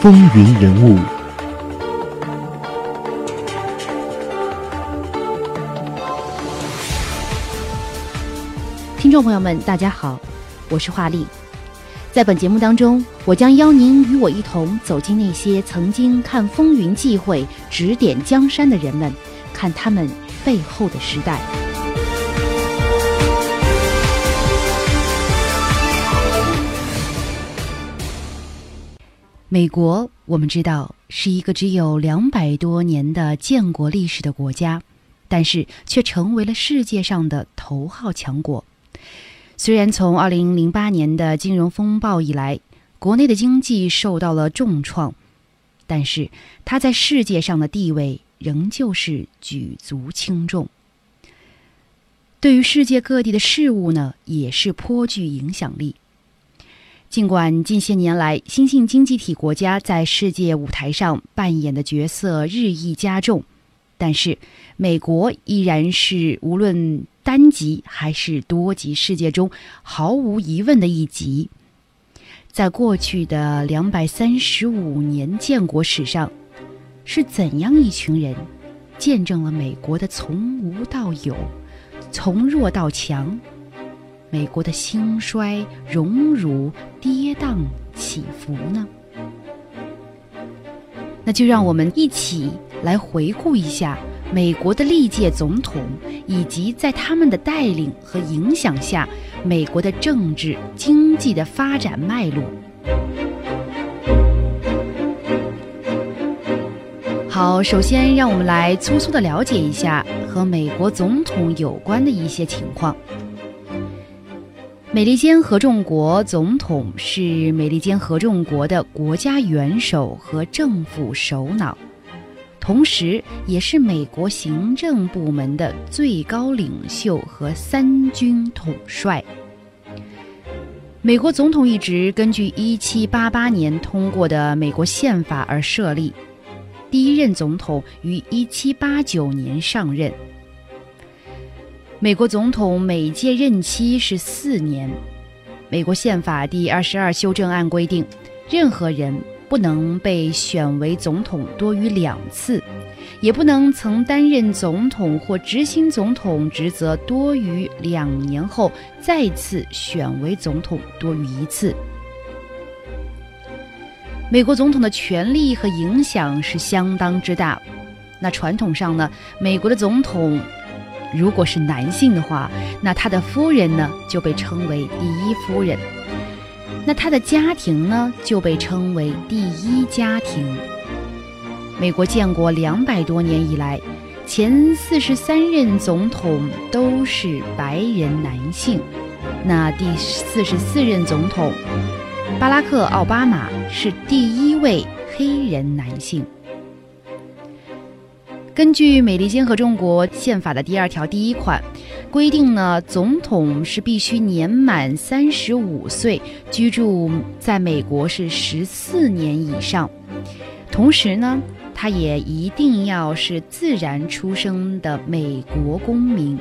风云人物。听众朋友们，大家好，我是华丽。在本节目当中，我将邀您与我一同走进那些曾经看风云际会、指点江山的人们，看他们背后的时代。美国，我们知道是一个只有两百多年的建国历史的国家，但是却成为了世界上的头号强国。虽然从二零零八年的金融风暴以来，国内的经济受到了重创，但是它在世界上的地位仍旧是举足轻重。对于世界各地的事物呢，也是颇具影响力。尽管近些年来新兴经济体国家在世界舞台上扮演的角色日益加重，但是美国依然是无论。单极还是多极世界中毫无疑问的一极。在过去的两百三十五年建国史上，是怎样一群人见证了美国的从无到有、从弱到强，美国的兴衰、荣辱、跌宕起伏呢？那就让我们一起来回顾一下。美国的历届总统，以及在他们的带领和影响下，美国的政治经济的发展脉络。好，首先让我们来粗粗的了解一下和美国总统有关的一些情况。美利坚合众国总统是美利坚合众国的国家元首和政府首脑。同时，也是美国行政部门的最高领袖和三军统帅。美国总统一职根据1788年通过的美国宪法而设立，第一任总统于1789年上任。美国总统每届任期是四年。美国宪法第二十二修正案规定，任何人。不能被选为总统多于两次，也不能曾担任总统或执行总统职责多于两年后再次选为总统多于一次。美国总统的权力和影响是相当之大。那传统上呢，美国的总统如果是男性的话，那他的夫人呢就被称为第一夫人。那他的家庭呢，就被称为第一家庭。美国建国两百多年以来，前四十三任总统都是白人男性。那第四十四任总统巴拉克·奥巴马是第一位黑人男性。根据美利坚合众国宪法的第二条第一款规定呢，总统是必须年满三十五岁，居住在美国是十四年以上，同时呢，他也一定要是自然出生的美国公民，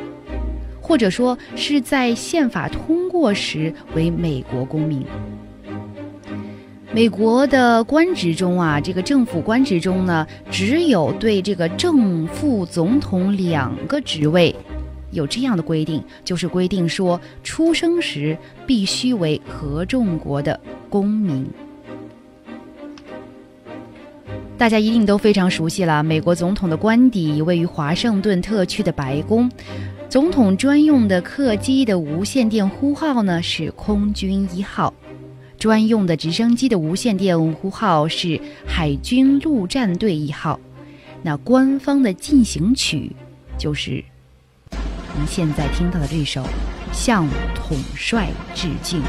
或者说是在宪法通过时为美国公民。美国的官职中啊，这个政府官职中呢，只有对这个正副总统两个职位有这样的规定，就是规定说，出生时必须为合众国的公民。大家一定都非常熟悉了，美国总统的官邸位于华盛顿特区的白宫，总统专用的客机的无线电呼号呢是空军一号。专用的直升机的无线电呼号是海军陆战队一号，那官方的进行曲就是您现在听到的这首《向统帅致敬》。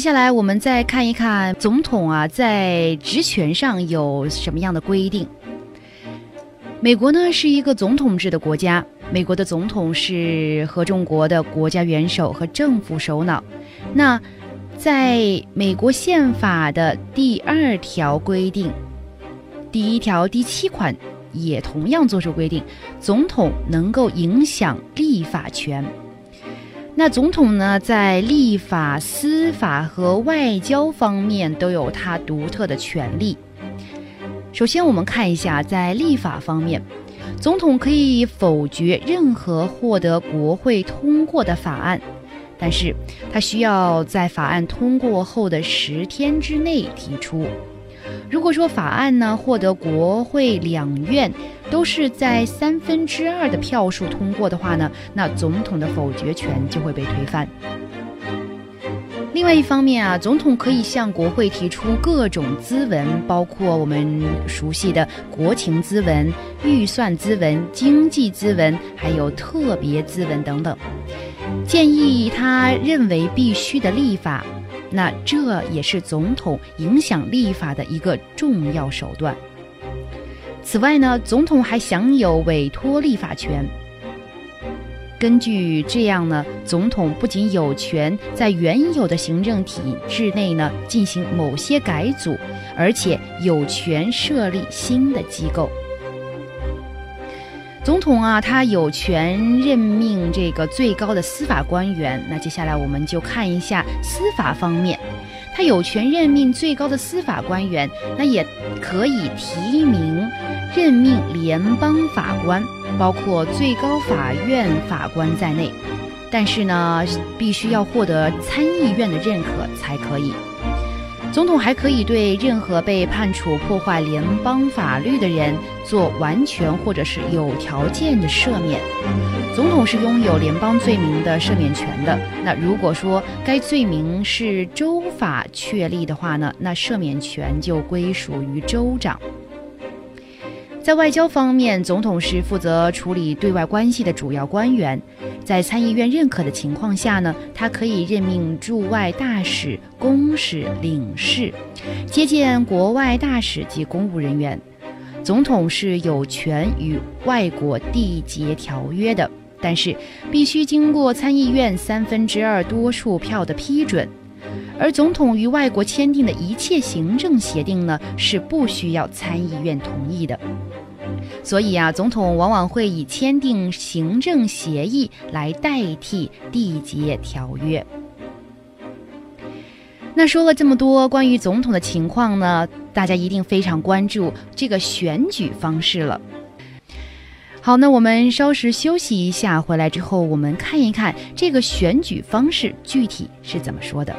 接下来我们再看一看总统啊在职权上有什么样的规定。美国呢是一个总统制的国家，美国的总统是合众国的国家元首和政府首脑。那在美国宪法的第二条规定，第一条第七款也同样作出规定，总统能够影响立法权。那总统呢，在立法、司法和外交方面都有他独特的权利。首先，我们看一下在立法方面，总统可以否决任何获得国会通过的法案。但是，他需要在法案通过后的十天之内提出。如果说法案呢获得国会两院都是在三分之二的票数通过的话呢，那总统的否决权就会被推翻。另外一方面啊，总统可以向国会提出各种咨文，包括我们熟悉的国情咨文、预算咨文、经济咨文，还有特别咨文等等。建议他认为必须的立法，那这也是总统影响立法的一个重要手段。此外呢，总统还享有委托立法权。根据这样呢，总统不仅有权在原有的行政体制内呢进行某些改组，而且有权设立新的机构。总统啊，他有权任命这个最高的司法官员。那接下来我们就看一下司法方面，他有权任命最高的司法官员，那也可以提名任命联邦法官，包括最高法院法官在内。但是呢，必须要获得参议院的认可才可以。总统还可以对任何被判处破坏联邦法律的人做完全或者是有条件的赦免。总统是拥有联邦罪名的赦免权的。那如果说该罪名是州法确立的话呢，那赦免权就归属于州长。在外交方面，总统是负责处理对外关系的主要官员。在参议院认可的情况下呢，他可以任命驻外大使、公使、领事，接见国外大使及公务人员。总统是有权与外国缔结条约的，但是必须经过参议院三分之二多数票的批准。而总统与外国签订的一切行政协定呢，是不需要参议院同意的。所以啊，总统往往会以签订行政协议来代替缔结条约。那说了这么多关于总统的情况呢，大家一定非常关注这个选举方式了。好，那我们稍事休息一下，回来之后我们看一看这个选举方式具体是怎么说的。